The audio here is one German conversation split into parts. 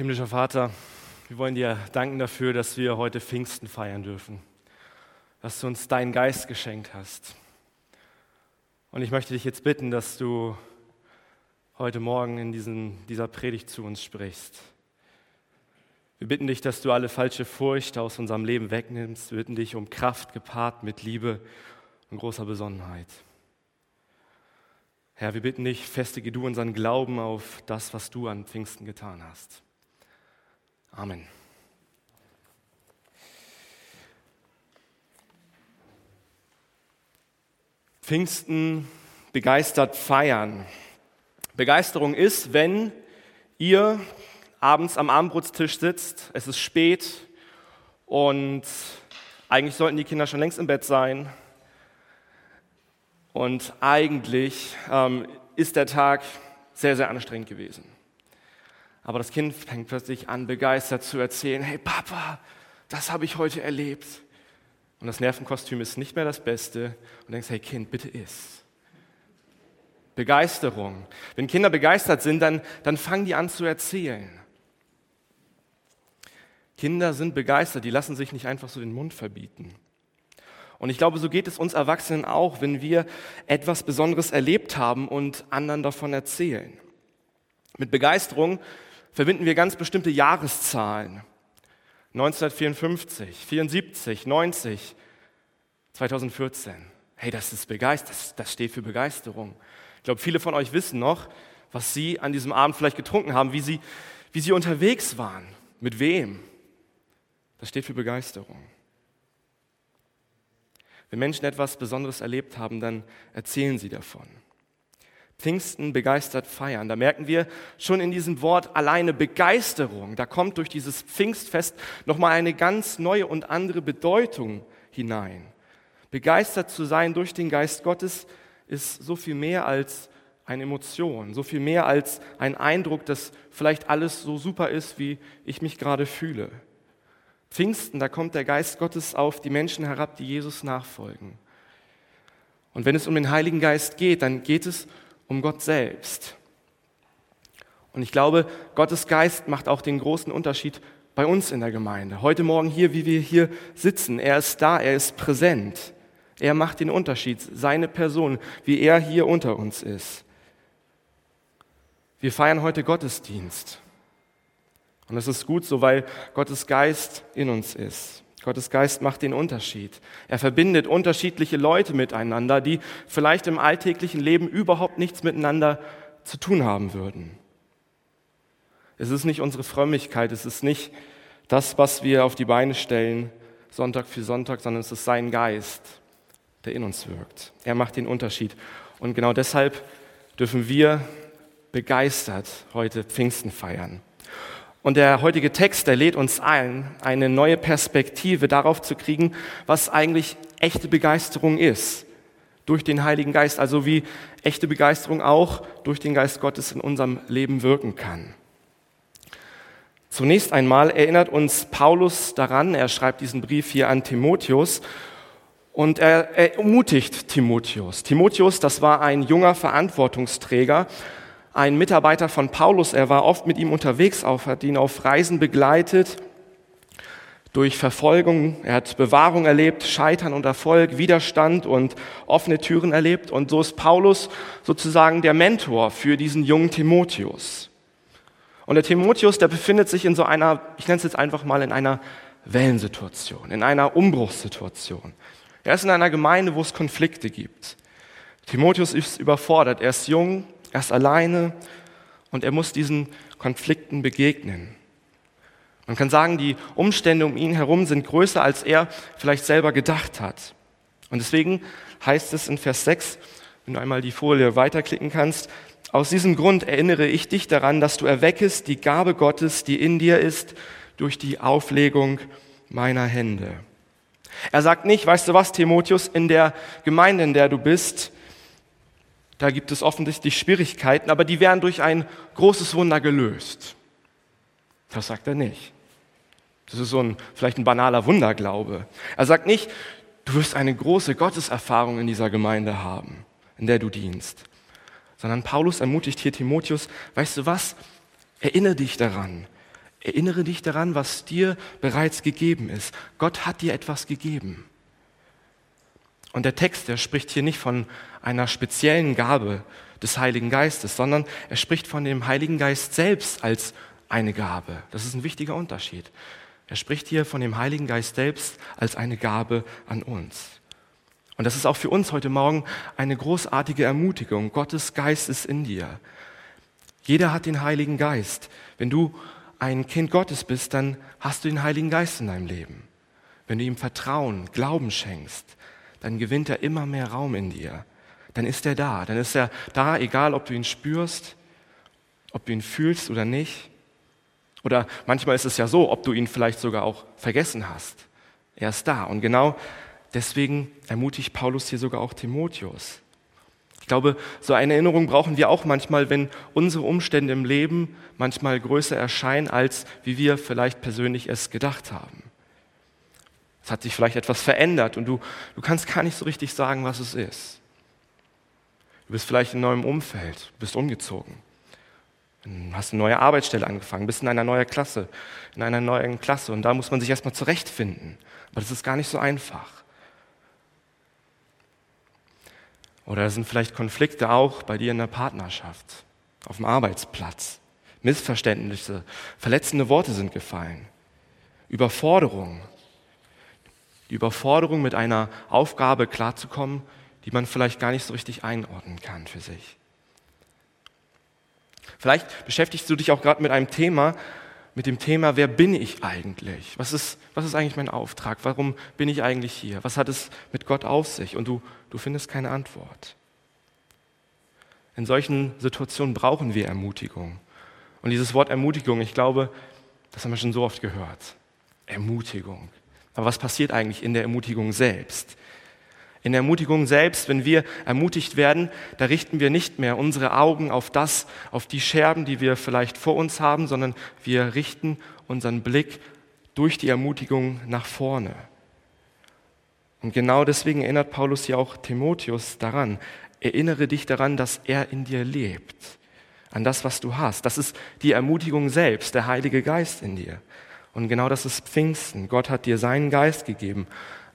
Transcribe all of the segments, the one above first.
Himmlischer Vater, wir wollen dir danken dafür, dass wir heute Pfingsten feiern dürfen, dass du uns deinen Geist geschenkt hast. Und ich möchte dich jetzt bitten, dass du heute Morgen in diesen, dieser Predigt zu uns sprichst. Wir bitten dich, dass du alle falsche Furcht aus unserem Leben wegnimmst. Wir bitten dich um Kraft gepaart mit Liebe und großer Besonnenheit. Herr, wir bitten dich, festige du unseren Glauben auf das, was du an Pfingsten getan hast. Amen. Pfingsten begeistert feiern. Begeisterung ist, wenn ihr abends am Abendbrotstisch sitzt, es ist spät und eigentlich sollten die Kinder schon längst im Bett sein. Und eigentlich ähm, ist der Tag sehr, sehr anstrengend gewesen. Aber das Kind fängt plötzlich an, begeistert zu erzählen, hey Papa, das habe ich heute erlebt. Und das Nervenkostüm ist nicht mehr das Beste. Und denkst, hey Kind, bitte iss. Begeisterung. Wenn Kinder begeistert sind, dann, dann fangen die an zu erzählen. Kinder sind begeistert, die lassen sich nicht einfach so den Mund verbieten. Und ich glaube, so geht es uns Erwachsenen auch, wenn wir etwas Besonderes erlebt haben und anderen davon erzählen. Mit Begeisterung verbinden wir ganz bestimmte Jahreszahlen. 1954, 74, 90, 2014. Hey, das ist begeistert, das, steht für Begeisterung. Ich glaube, viele von euch wissen noch, was sie an diesem Abend vielleicht getrunken haben, wie sie, wie sie unterwegs waren, mit wem. Das steht für Begeisterung. Wenn Menschen etwas Besonderes erlebt haben, dann erzählen sie davon. Pfingsten begeistert feiern. Da merken wir schon in diesem Wort alleine Begeisterung. Da kommt durch dieses Pfingstfest nochmal eine ganz neue und andere Bedeutung hinein. Begeistert zu sein durch den Geist Gottes ist so viel mehr als eine Emotion, so viel mehr als ein Eindruck, dass vielleicht alles so super ist, wie ich mich gerade fühle. Pfingsten, da kommt der Geist Gottes auf die Menschen herab, die Jesus nachfolgen. Und wenn es um den Heiligen Geist geht, dann geht es um Gott selbst. Und ich glaube, Gottes Geist macht auch den großen Unterschied bei uns in der Gemeinde. Heute Morgen hier, wie wir hier sitzen, er ist da, er ist präsent. Er macht den Unterschied, seine Person, wie er hier unter uns ist. Wir feiern heute Gottesdienst. Und das ist gut so, weil Gottes Geist in uns ist. Gottes Geist macht den Unterschied. Er verbindet unterschiedliche Leute miteinander, die vielleicht im alltäglichen Leben überhaupt nichts miteinander zu tun haben würden. Es ist nicht unsere Frömmigkeit, es ist nicht das, was wir auf die Beine stellen, Sonntag für Sonntag, sondern es ist sein Geist, der in uns wirkt. Er macht den Unterschied. Und genau deshalb dürfen wir begeistert heute Pfingsten feiern. Und der heutige Text, der lädt uns ein, eine neue Perspektive darauf zu kriegen, was eigentlich echte Begeisterung ist. Durch den Heiligen Geist, also wie echte Begeisterung auch durch den Geist Gottes in unserem Leben wirken kann. Zunächst einmal erinnert uns Paulus daran, er schreibt diesen Brief hier an Timotheus und er, er ermutigt Timotheus. Timotheus, das war ein junger Verantwortungsträger, ein Mitarbeiter von Paulus. Er war oft mit ihm unterwegs, hat ihn auf Reisen begleitet, durch Verfolgung. Er hat Bewahrung erlebt, Scheitern und Erfolg, Widerstand und offene Türen erlebt. Und so ist Paulus sozusagen der Mentor für diesen jungen Timotheus. Und der Timotheus, der befindet sich in so einer, ich nenne es jetzt einfach mal in einer Wellensituation, in einer Umbruchssituation. Er ist in einer Gemeinde, wo es Konflikte gibt. Timotheus ist überfordert. Er ist jung, er ist alleine und er muss diesen Konflikten begegnen. Man kann sagen, die Umstände um ihn herum sind größer, als er vielleicht selber gedacht hat. Und deswegen heißt es in Vers 6, wenn du einmal die Folie weiterklicken kannst, aus diesem Grund erinnere ich dich daran, dass du erweckest die Gabe Gottes, die in dir ist, durch die Auflegung meiner Hände. Er sagt nicht, weißt du was, Timotheus, in der Gemeinde, in der du bist, da gibt es offensichtlich Schwierigkeiten, aber die werden durch ein großes Wunder gelöst. Das sagt er nicht. Das ist so ein, vielleicht ein banaler Wunderglaube. Er sagt nicht, du wirst eine große Gotteserfahrung in dieser Gemeinde haben, in der du dienst. Sondern Paulus ermutigt hier Timotheus, weißt du was? Erinnere dich daran. Erinnere dich daran, was dir bereits gegeben ist. Gott hat dir etwas gegeben. Und der Text, der spricht hier nicht von einer speziellen Gabe des Heiligen Geistes, sondern er spricht von dem Heiligen Geist selbst als eine Gabe. Das ist ein wichtiger Unterschied. Er spricht hier von dem Heiligen Geist selbst als eine Gabe an uns. Und das ist auch für uns heute Morgen eine großartige Ermutigung. Gottes Geist ist in dir. Jeder hat den Heiligen Geist. Wenn du ein Kind Gottes bist, dann hast du den Heiligen Geist in deinem Leben. Wenn du ihm Vertrauen, Glauben schenkst, dann gewinnt er immer mehr Raum in dir. Dann ist er da. Dann ist er da, egal ob du ihn spürst, ob du ihn fühlst oder nicht. Oder manchmal ist es ja so, ob du ihn vielleicht sogar auch vergessen hast. Er ist da. Und genau deswegen ermutigt Paulus hier sogar auch Timotheus. Ich glaube, so eine Erinnerung brauchen wir auch manchmal, wenn unsere Umstände im Leben manchmal größer erscheinen, als wie wir vielleicht persönlich es gedacht haben. Es hat sich vielleicht etwas verändert und du, du kannst gar nicht so richtig sagen, was es ist. Du bist vielleicht in einem neuem Umfeld, bist umgezogen, hast eine neue Arbeitsstelle angefangen, bist in einer neuen Klasse, in einer neuen Klasse und da muss man sich erstmal zurechtfinden. Aber das ist gar nicht so einfach. Oder es sind vielleicht Konflikte auch bei dir in der Partnerschaft, auf dem Arbeitsplatz. Missverständnisse, verletzende Worte sind gefallen. Überforderung. Die Überforderung, mit einer Aufgabe klarzukommen, die man vielleicht gar nicht so richtig einordnen kann für sich. Vielleicht beschäftigst du dich auch gerade mit einem Thema, mit dem Thema, wer bin ich eigentlich? Was ist, was ist eigentlich mein Auftrag? Warum bin ich eigentlich hier? Was hat es mit Gott auf sich? Und du, du findest keine Antwort. In solchen Situationen brauchen wir Ermutigung. Und dieses Wort Ermutigung, ich glaube, das haben wir schon so oft gehört. Ermutigung. Aber was passiert eigentlich in der Ermutigung selbst? In der Ermutigung selbst, wenn wir ermutigt werden, da richten wir nicht mehr unsere Augen auf das, auf die Scherben, die wir vielleicht vor uns haben, sondern wir richten unseren Blick durch die Ermutigung nach vorne. Und genau deswegen erinnert Paulus ja auch Timotheus daran. Erinnere dich daran, dass er in dir lebt, an das, was du hast. Das ist die Ermutigung selbst, der Heilige Geist in dir. Und genau das ist Pfingsten. Gott hat dir seinen Geist gegeben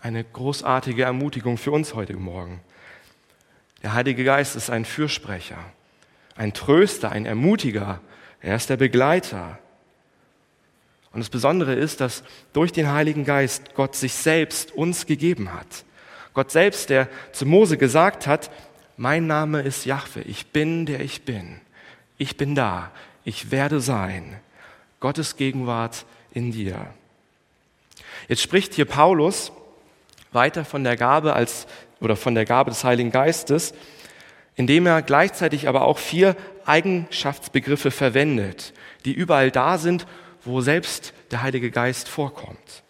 eine großartige Ermutigung für uns heute Morgen. Der Heilige Geist ist ein Fürsprecher, ein Tröster, ein Ermutiger. Er ist der Begleiter. Und das Besondere ist, dass durch den Heiligen Geist Gott sich selbst uns gegeben hat. Gott selbst, der zu Mose gesagt hat, mein Name ist Jahwe, ich bin der ich bin. Ich bin da, ich werde sein. Gottes Gegenwart in dir. Jetzt spricht hier Paulus weiter von der Gabe als oder von der Gabe des Heiligen Geistes, indem er gleichzeitig aber auch vier Eigenschaftsbegriffe verwendet, die überall da sind, wo selbst der Heilige Geist vorkommt.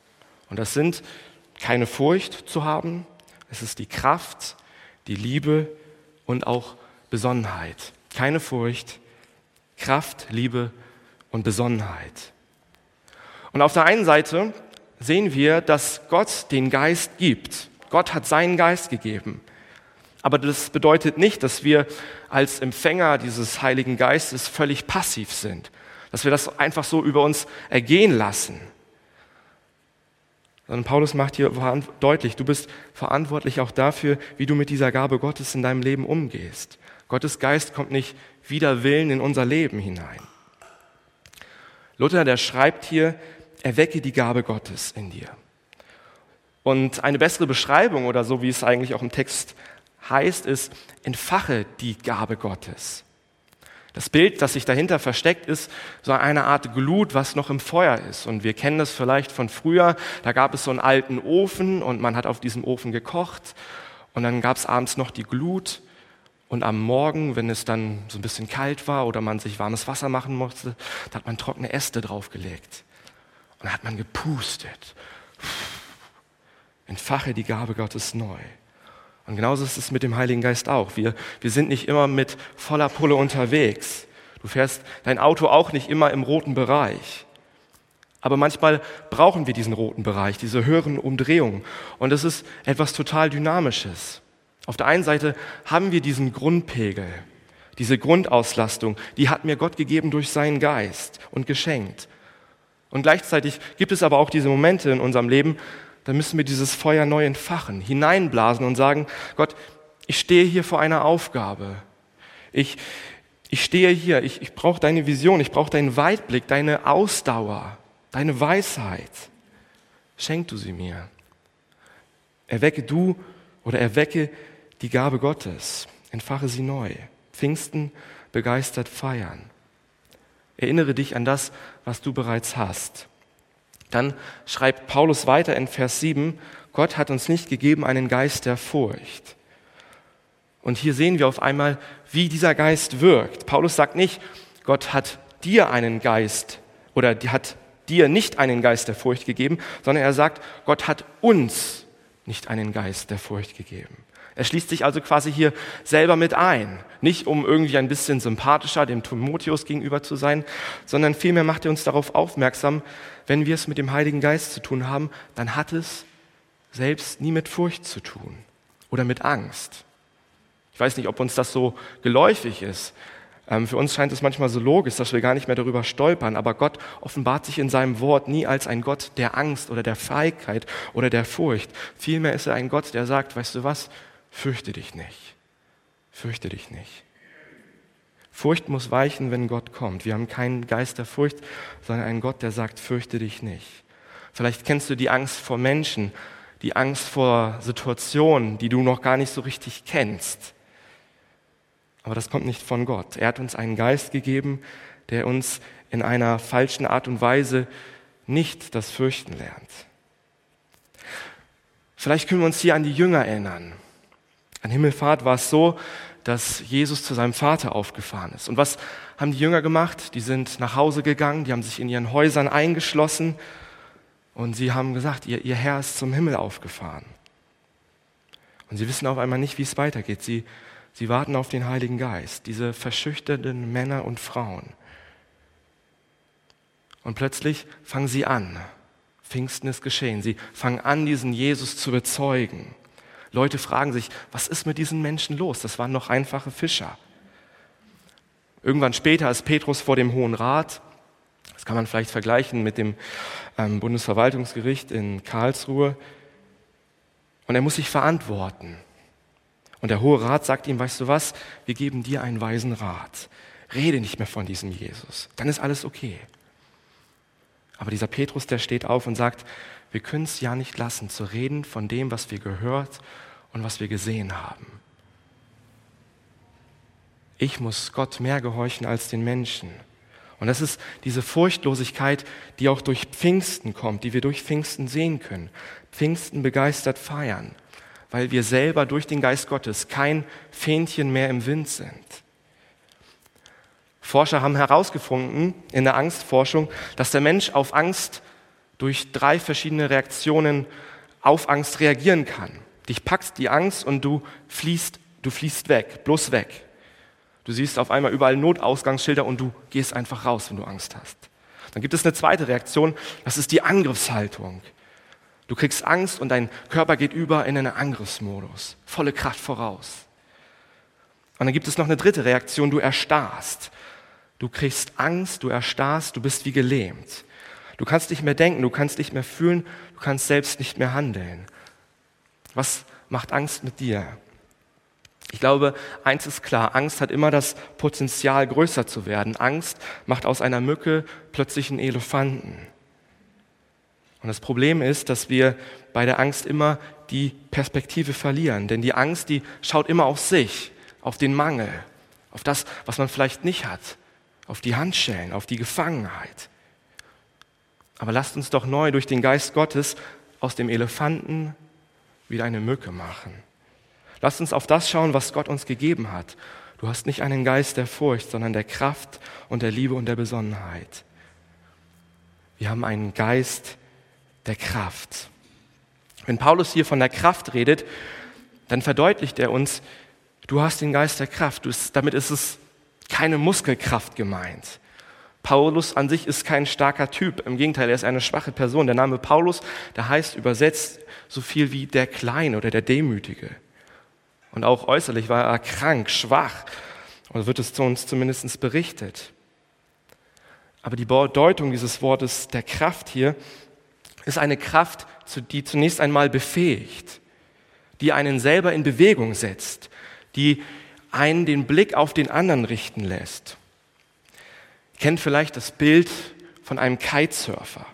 Und das sind keine Furcht zu haben, es ist die Kraft, die Liebe und auch Besonnenheit. Keine Furcht, Kraft, Liebe und Besonnenheit. Und auf der einen Seite sehen wir, dass Gott den Geist gibt. Gott hat seinen Geist gegeben. Aber das bedeutet nicht, dass wir als Empfänger dieses Heiligen Geistes völlig passiv sind, dass wir das einfach so über uns ergehen lassen. Sondern Paulus macht hier deutlich, du bist verantwortlich auch dafür, wie du mit dieser Gabe Gottes in deinem Leben umgehst. Gottes Geist kommt nicht wider Willen in unser Leben hinein. Luther, der schreibt hier, erwecke die Gabe Gottes in dir. Und eine bessere Beschreibung oder so, wie es eigentlich auch im Text heißt, ist, entfache die Gabe Gottes. Das Bild, das sich dahinter versteckt, ist so eine Art Glut, was noch im Feuer ist. Und wir kennen das vielleicht von früher. Da gab es so einen alten Ofen und man hat auf diesem Ofen gekocht. Und dann gab es abends noch die Glut. Und am Morgen, wenn es dann so ein bisschen kalt war oder man sich warmes Wasser machen musste, da hat man trockene Äste draufgelegt. Und dann hat man gepustet. Entfache die Gabe Gottes neu. Und genauso ist es mit dem Heiligen Geist auch. Wir, wir sind nicht immer mit voller Pulle unterwegs. Du fährst dein Auto auch nicht immer im roten Bereich. Aber manchmal brauchen wir diesen roten Bereich, diese höheren Umdrehungen. Und es ist etwas total Dynamisches. Auf der einen Seite haben wir diesen Grundpegel, diese Grundauslastung, die hat mir Gott gegeben durch seinen Geist und geschenkt. Und gleichzeitig gibt es aber auch diese Momente in unserem Leben, da müssen wir dieses Feuer neu entfachen, hineinblasen und sagen, Gott, ich stehe hier vor einer Aufgabe. Ich, ich stehe hier, ich, ich brauche deine Vision, ich brauche deinen Weitblick, deine Ausdauer, deine Weisheit. Schenk du sie mir. Erwecke du oder erwecke die Gabe Gottes. Entfache sie neu. Pfingsten begeistert feiern. Erinnere dich an das, was du bereits hast. Dann schreibt Paulus weiter in Vers 7, Gott hat uns nicht gegeben einen Geist der Furcht. Und hier sehen wir auf einmal, wie dieser Geist wirkt. Paulus sagt nicht, Gott hat dir einen Geist oder hat dir nicht einen Geist der Furcht gegeben, sondern er sagt, Gott hat uns nicht einen Geist der Furcht gegeben. Er schließt sich also quasi hier selber mit ein. Nicht um irgendwie ein bisschen sympathischer dem Timotheus gegenüber zu sein, sondern vielmehr macht er uns darauf aufmerksam, wenn wir es mit dem Heiligen Geist zu tun haben, dann hat es selbst nie mit Furcht zu tun oder mit Angst. Ich weiß nicht, ob uns das so geläufig ist. Ähm, für uns scheint es manchmal so logisch, dass wir gar nicht mehr darüber stolpern, aber Gott offenbart sich in seinem Wort nie als ein Gott der Angst oder der Feigheit oder der Furcht. Vielmehr ist er ein Gott, der sagt, weißt du was, fürchte dich nicht. Fürchte dich nicht. Furcht muss weichen, wenn Gott kommt. Wir haben keinen Geist der Furcht, sondern einen Gott, der sagt, fürchte dich nicht. Vielleicht kennst du die Angst vor Menschen, die Angst vor Situationen, die du noch gar nicht so richtig kennst. Aber das kommt nicht von Gott. Er hat uns einen Geist gegeben, der uns in einer falschen Art und Weise nicht das Fürchten lernt. Vielleicht können wir uns hier an die Jünger erinnern. An Himmelfahrt war es so, dass Jesus zu seinem Vater aufgefahren ist. Und was haben die Jünger gemacht? Die sind nach Hause gegangen, die haben sich in ihren Häusern eingeschlossen und sie haben gesagt, ihr, ihr Herr ist zum Himmel aufgefahren. Und sie wissen auf einmal nicht, wie es weitergeht. Sie, sie warten auf den Heiligen Geist, diese verschüchterten Männer und Frauen. Und plötzlich fangen sie an. Pfingsten ist geschehen. Sie fangen an, diesen Jesus zu bezeugen. Leute fragen sich, was ist mit diesen Menschen los? Das waren noch einfache Fischer. Irgendwann später ist Petrus vor dem Hohen Rat. Das kann man vielleicht vergleichen mit dem ähm, Bundesverwaltungsgericht in Karlsruhe. Und er muss sich verantworten. Und der Hohe Rat sagt ihm, weißt du was, wir geben dir einen weisen Rat. Rede nicht mehr von diesem Jesus. Dann ist alles okay. Aber dieser Petrus, der steht auf und sagt, wir können es ja nicht lassen, zu reden von dem, was wir gehört und was wir gesehen haben. Ich muss Gott mehr gehorchen als den Menschen. Und das ist diese Furchtlosigkeit, die auch durch Pfingsten kommt, die wir durch Pfingsten sehen können. Pfingsten begeistert feiern, weil wir selber durch den Geist Gottes kein Fähnchen mehr im Wind sind. Forscher haben herausgefunden in der Angstforschung, dass der Mensch auf Angst durch drei verschiedene Reaktionen auf Angst reagieren kann. Dich packt die Angst und du fließt, du fließt weg, bloß weg. Du siehst auf einmal überall Notausgangsschilder und du gehst einfach raus, wenn du Angst hast. Dann gibt es eine zweite Reaktion, das ist die Angriffshaltung. Du kriegst Angst und dein Körper geht über in einen Angriffsmodus, volle Kraft voraus. Und dann gibt es noch eine dritte Reaktion, du erstarrst. Du kriegst Angst, du erstarrst, du bist wie gelähmt. Du kannst nicht mehr denken, du kannst nicht mehr fühlen, du kannst selbst nicht mehr handeln. Was macht Angst mit dir? Ich glaube, eins ist klar, Angst hat immer das Potenzial, größer zu werden. Angst macht aus einer Mücke plötzlich einen Elefanten. Und das Problem ist, dass wir bei der Angst immer die Perspektive verlieren. Denn die Angst, die schaut immer auf sich, auf den Mangel, auf das, was man vielleicht nicht hat, auf die Handschellen, auf die Gefangenheit. Aber lasst uns doch neu durch den Geist Gottes aus dem Elefanten wieder eine Mücke machen. Lasst uns auf das schauen, was Gott uns gegeben hat. Du hast nicht einen Geist der Furcht, sondern der Kraft und der Liebe und der Besonnenheit. Wir haben einen Geist der Kraft. Wenn Paulus hier von der Kraft redet, dann verdeutlicht er uns, du hast den Geist der Kraft. damit ist es keine Muskelkraft gemeint. Paulus an sich ist kein starker Typ. Im Gegenteil, er ist eine schwache Person. Der Name Paulus, der heißt übersetzt so viel wie der Kleine oder der Demütige. Und auch äußerlich war er krank, schwach. Oder wird es zu uns zumindest berichtet. Aber die Bedeutung dieses Wortes der Kraft hier ist eine Kraft, die zunächst einmal befähigt, die einen selber in Bewegung setzt, die einen den Blick auf den anderen richten lässt. Ihr kennt vielleicht das Bild von einem Kitesurfer.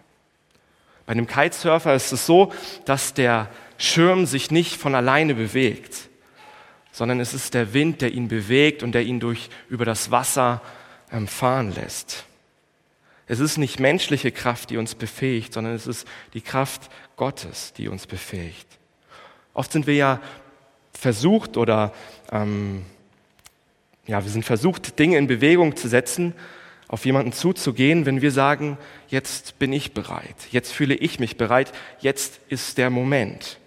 Bei einem Kitesurfer ist es so, dass der Schirm sich nicht von alleine bewegt, sondern es ist der Wind, der ihn bewegt und der ihn durch, über das Wasser ähm, fahren lässt. Es ist nicht menschliche Kraft, die uns befähigt, sondern es ist die Kraft Gottes, die uns befähigt. Oft sind wir ja versucht oder ähm, ja, wir sind versucht, Dinge in Bewegung zu setzen, auf jemanden zuzugehen, wenn wir sagen, jetzt bin ich bereit, jetzt fühle ich mich bereit, jetzt ist der Moment.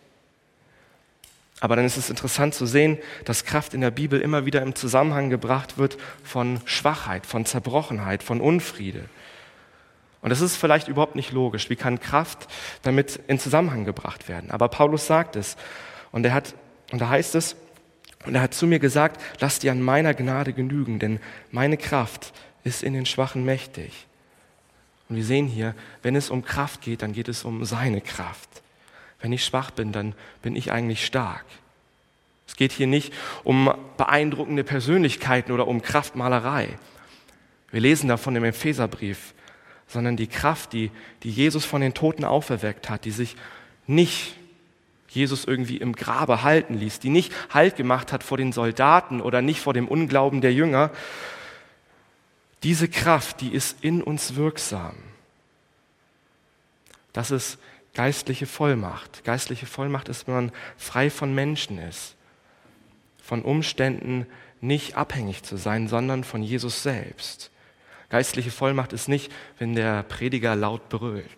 Aber dann ist es interessant zu sehen, dass Kraft in der Bibel immer wieder im Zusammenhang gebracht wird von Schwachheit, von Zerbrochenheit, von Unfriede. Und das ist vielleicht überhaupt nicht logisch. Wie kann Kraft damit in Zusammenhang gebracht werden? Aber Paulus sagt es. Und er hat, und da heißt es, und er hat zu mir gesagt, lass dir an meiner Gnade genügen, denn meine Kraft ist in den Schwachen mächtig. Und wir sehen hier, wenn es um Kraft geht, dann geht es um seine Kraft. Wenn ich schwach bin, dann bin ich eigentlich stark. Es geht hier nicht um beeindruckende Persönlichkeiten oder um Kraftmalerei. Wir lesen davon im Epheserbrief, sondern die Kraft, die, die Jesus von den Toten auferweckt hat, die sich nicht Jesus irgendwie im Grabe halten ließ, die nicht Halt gemacht hat vor den Soldaten oder nicht vor dem Unglauben der Jünger. Diese Kraft, die ist in uns wirksam. Das ist Geistliche Vollmacht. Geistliche Vollmacht ist, wenn man frei von Menschen ist, von Umständen nicht abhängig zu sein, sondern von Jesus selbst. Geistliche Vollmacht ist nicht, wenn der Prediger laut brüllt,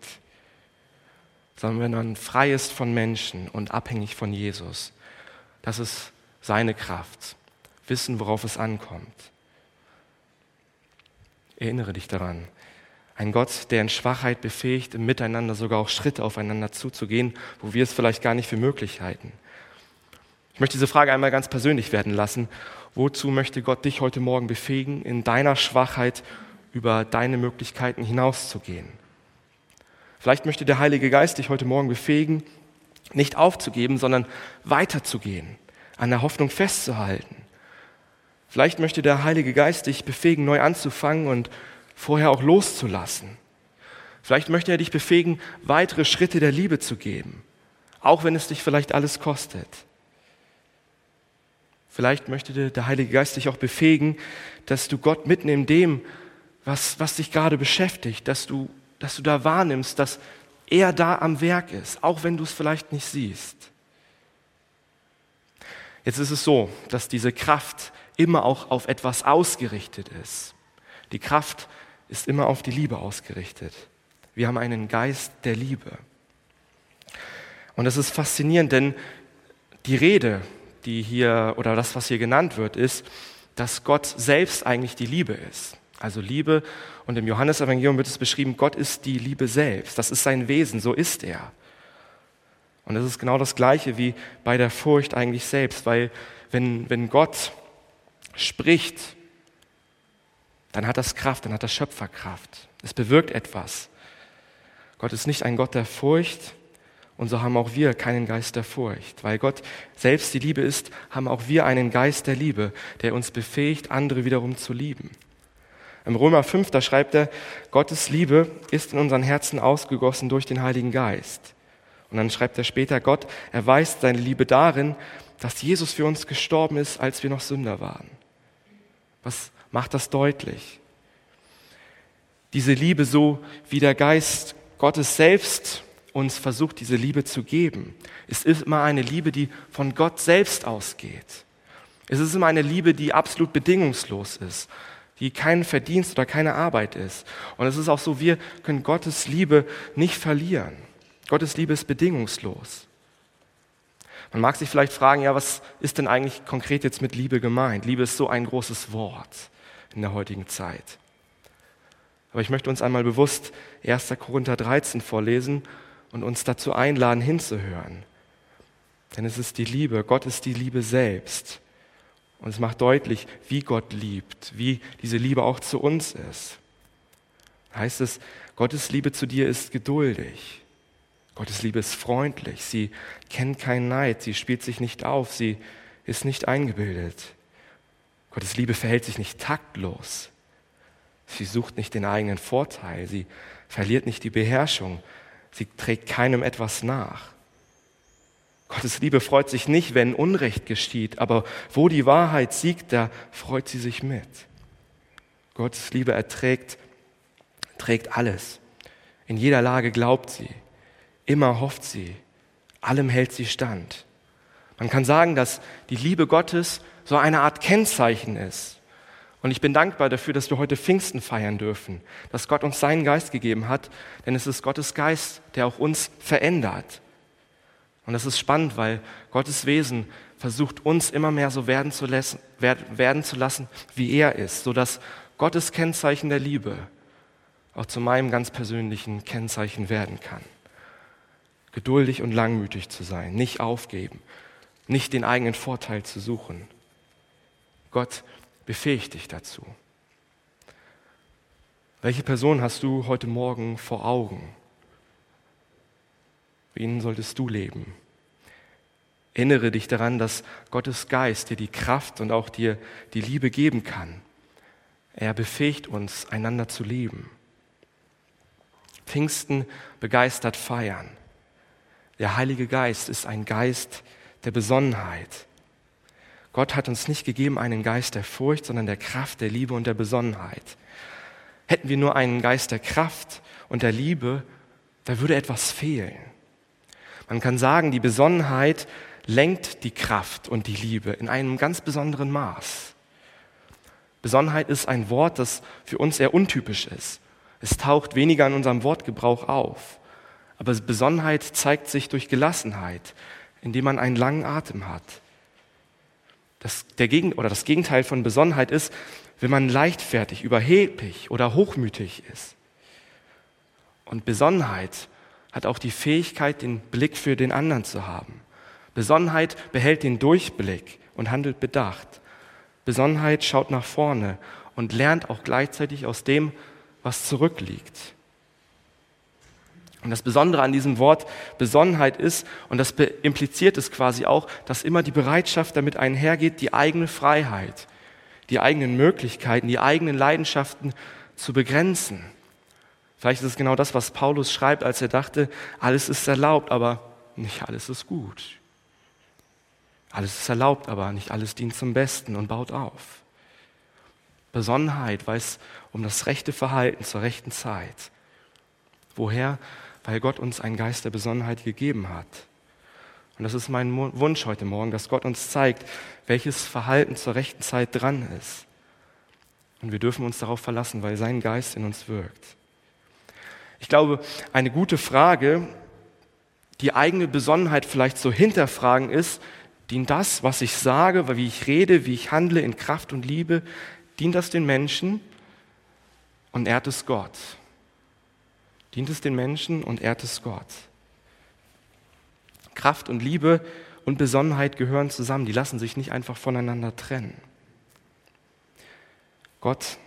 sondern wenn man frei ist von Menschen und abhängig von Jesus. Das ist seine Kraft. Wissen, worauf es ankommt. Erinnere dich daran. Ein Gott, der in Schwachheit befähigt, im Miteinander sogar auch Schritte aufeinander zuzugehen, wo wir es vielleicht gar nicht für möglich halten. Ich möchte diese Frage einmal ganz persönlich werden lassen. Wozu möchte Gott dich heute Morgen befähigen, in deiner Schwachheit über deine Möglichkeiten hinauszugehen? Vielleicht möchte der Heilige Geist dich heute Morgen befähigen, nicht aufzugeben, sondern weiterzugehen, an der Hoffnung festzuhalten. Vielleicht möchte der Heilige Geist dich befähigen, neu anzufangen und vorher auch loszulassen. Vielleicht möchte er dich befähigen, weitere Schritte der Liebe zu geben, auch wenn es dich vielleicht alles kostet. Vielleicht möchte der Heilige Geist dich auch befähigen, dass du Gott mitten in dem, was, was dich gerade beschäftigt, dass du, dass du da wahrnimmst, dass er da am Werk ist, auch wenn du es vielleicht nicht siehst. Jetzt ist es so, dass diese Kraft immer auch auf etwas ausgerichtet ist. Die Kraft ist immer auf die Liebe ausgerichtet. Wir haben einen Geist der Liebe. Und das ist faszinierend, denn die Rede, die hier oder das, was hier genannt wird, ist, dass Gott selbst eigentlich die Liebe ist. Also Liebe und im Johannesevangelium wird es beschrieben, Gott ist die Liebe selbst. Das ist sein Wesen, so ist er. Und das ist genau das Gleiche wie bei der Furcht eigentlich selbst, weil wenn, wenn Gott spricht, dann hat das Kraft, dann hat das Schöpferkraft. Es bewirkt etwas. Gott ist nicht ein Gott der Furcht und so haben auch wir keinen Geist der Furcht. Weil Gott selbst die Liebe ist, haben auch wir einen Geist der Liebe, der uns befähigt, andere wiederum zu lieben. Im Römer 5, da schreibt er, Gottes Liebe ist in unseren Herzen ausgegossen durch den Heiligen Geist. Und dann schreibt er später, Gott erweist seine Liebe darin, dass Jesus für uns gestorben ist, als wir noch Sünder waren. Was macht das deutlich. Diese Liebe, so wie der Geist Gottes selbst uns versucht, diese Liebe zu geben, ist immer eine Liebe, die von Gott selbst ausgeht. Es ist immer eine Liebe, die absolut bedingungslos ist, die kein Verdienst oder keine Arbeit ist. Und es ist auch so, wir können Gottes Liebe nicht verlieren. Gottes Liebe ist bedingungslos. Man mag sich vielleicht fragen, ja, was ist denn eigentlich konkret jetzt mit Liebe gemeint? Liebe ist so ein großes Wort in der heutigen Zeit. Aber ich möchte uns einmal bewusst 1. Korinther 13 vorlesen und uns dazu einladen, hinzuhören. Denn es ist die Liebe, Gott ist die Liebe selbst. Und es macht deutlich, wie Gott liebt, wie diese Liebe auch zu uns ist. heißt es, Gottes Liebe zu dir ist geduldig. Gottes Liebe ist freundlich. Sie kennt keinen Neid. Sie spielt sich nicht auf. Sie ist nicht eingebildet. Gottes Liebe verhält sich nicht taktlos. Sie sucht nicht den eigenen Vorteil. Sie verliert nicht die Beherrschung. Sie trägt keinem etwas nach. Gottes Liebe freut sich nicht, wenn Unrecht geschieht, aber wo die Wahrheit siegt, da freut sie sich mit. Gottes Liebe erträgt, trägt alles. In jeder Lage glaubt sie, immer hofft sie, allem hält sie stand. Man kann sagen, dass die Liebe Gottes so eine Art Kennzeichen ist. Und ich bin dankbar dafür, dass wir heute Pfingsten feiern dürfen, dass Gott uns seinen Geist gegeben hat, denn es ist Gottes Geist, der auch uns verändert. Und das ist spannend, weil Gottes Wesen versucht, uns immer mehr so werden zu, lassen, werden zu lassen, wie er ist, sodass Gottes Kennzeichen der Liebe auch zu meinem ganz persönlichen Kennzeichen werden kann. Geduldig und langmütig zu sein, nicht aufgeben, nicht den eigenen Vorteil zu suchen. Gott befähigt dich dazu. Welche Person hast du heute Morgen vor Augen? Ihnen solltest du leben? Erinnere dich daran, dass Gottes Geist dir die Kraft und auch dir die Liebe geben kann. Er befähigt uns, einander zu lieben. Pfingsten begeistert feiern. Der Heilige Geist ist ein Geist der Besonnenheit. Gott hat uns nicht gegeben einen Geist der Furcht, sondern der Kraft, der Liebe und der Besonnenheit. Hätten wir nur einen Geist der Kraft und der Liebe, da würde etwas fehlen. Man kann sagen, die Besonnenheit lenkt die Kraft und die Liebe in einem ganz besonderen Maß. Besonnenheit ist ein Wort, das für uns eher untypisch ist. Es taucht weniger in unserem Wortgebrauch auf. Aber Besonnenheit zeigt sich durch Gelassenheit, indem man einen langen Atem hat. Das, der Gegen oder das Gegenteil von Besonnenheit ist, wenn man leichtfertig, überheblich oder hochmütig ist. Und Besonnenheit hat auch die Fähigkeit, den Blick für den anderen zu haben. Besonnenheit behält den Durchblick und handelt bedacht. Besonnenheit schaut nach vorne und lernt auch gleichzeitig aus dem, was zurückliegt. Und das Besondere an diesem Wort Besonnenheit ist, und das impliziert es quasi auch, dass immer die Bereitschaft damit einhergeht, die eigene Freiheit, die eigenen Möglichkeiten, die eigenen Leidenschaften zu begrenzen. Vielleicht ist es genau das, was Paulus schreibt, als er dachte, alles ist erlaubt, aber nicht alles ist gut. Alles ist erlaubt, aber nicht alles dient zum Besten und baut auf. Besonnenheit weiß um das rechte Verhalten zur rechten Zeit. Woher? Weil Gott uns einen Geist der Besonnenheit gegeben hat. Und das ist mein Wunsch heute Morgen, dass Gott uns zeigt, welches Verhalten zur rechten Zeit dran ist. Und wir dürfen uns darauf verlassen, weil sein Geist in uns wirkt. Ich glaube, eine gute Frage, die eigene Besonnenheit vielleicht zu hinterfragen ist, dient das, was ich sage, wie ich rede, wie ich handle in Kraft und Liebe, dient das den Menschen und ehrt es Gott? Dient es den Menschen und ehrt es Gott? Kraft und Liebe und Besonnenheit gehören zusammen, die lassen sich nicht einfach voneinander trennen. Gott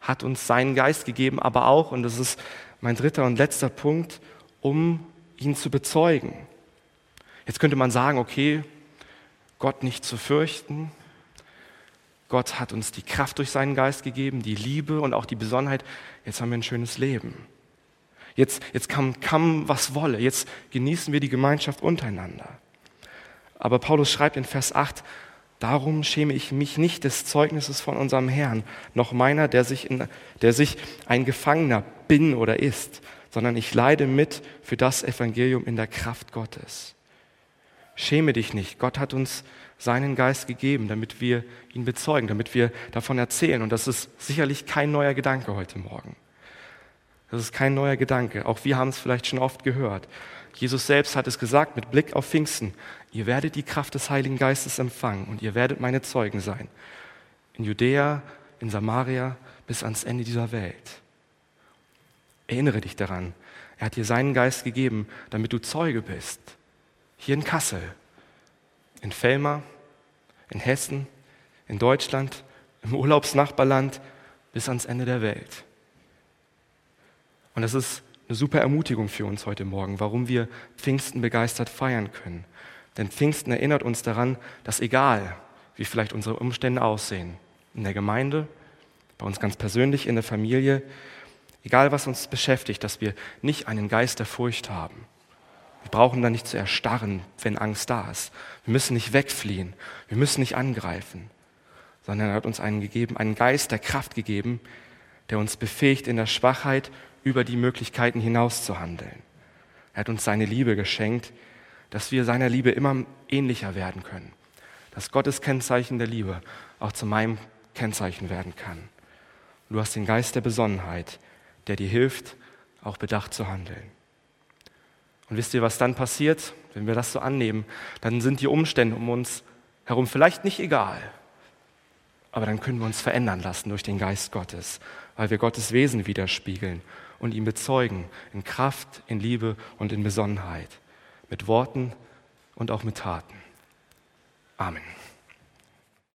hat uns seinen Geist gegeben, aber auch, und das ist mein dritter und letzter Punkt, um ihn zu bezeugen. Jetzt könnte man sagen, okay, Gott nicht zu fürchten. Gott hat uns die Kraft durch seinen Geist gegeben, die Liebe und auch die Besonnenheit. Jetzt haben wir ein schönes Leben. Jetzt, jetzt kann, kann was wolle. Jetzt genießen wir die Gemeinschaft untereinander. Aber Paulus schreibt in Vers 8, Darum schäme ich mich nicht des Zeugnisses von unserem Herrn, noch meiner, der sich, in, der sich ein Gefangener bin oder ist, sondern ich leide mit für das Evangelium in der Kraft Gottes. Schäme dich nicht. Gott hat uns seinen Geist gegeben, damit wir ihn bezeugen, damit wir davon erzählen. Und das ist sicherlich kein neuer Gedanke heute Morgen. Das ist kein neuer Gedanke. Auch wir haben es vielleicht schon oft gehört. Jesus selbst hat es gesagt mit Blick auf Pfingsten. Ihr werdet die Kraft des Heiligen Geistes empfangen und ihr werdet meine Zeugen sein. In Judäa, in Samaria, bis ans Ende dieser Welt. Erinnere dich daran. Er hat dir seinen Geist gegeben, damit du Zeuge bist. Hier in Kassel, in Fellmar, in Hessen, in Deutschland, im Urlaubsnachbarland, bis ans Ende der Welt. Und das ist eine super Ermutigung für uns heute Morgen, warum wir Pfingsten begeistert feiern können. Denn Pfingsten erinnert uns daran, dass egal, wie vielleicht unsere Umstände aussehen, in der Gemeinde, bei uns ganz persönlich, in der Familie, egal was uns beschäftigt, dass wir nicht einen Geist der Furcht haben. Wir brauchen da nicht zu erstarren, wenn Angst da ist. Wir müssen nicht wegfliehen. Wir müssen nicht angreifen, sondern er hat uns einen gegeben, einen Geist der Kraft gegeben, der uns befähigt, in der Schwachheit über die Möglichkeiten hinaus zu handeln. Er hat uns seine Liebe geschenkt, dass wir seiner Liebe immer ähnlicher werden können. Dass Gottes Kennzeichen der Liebe auch zu meinem Kennzeichen werden kann. Du hast den Geist der Besonnenheit, der dir hilft, auch bedacht zu handeln. Und wisst ihr, was dann passiert, wenn wir das so annehmen? Dann sind die Umstände um uns herum vielleicht nicht egal, aber dann können wir uns verändern lassen durch den Geist Gottes, weil wir Gottes Wesen widerspiegeln und ihn bezeugen in Kraft, in Liebe und in Besonnenheit, mit Worten und auch mit Taten. Amen.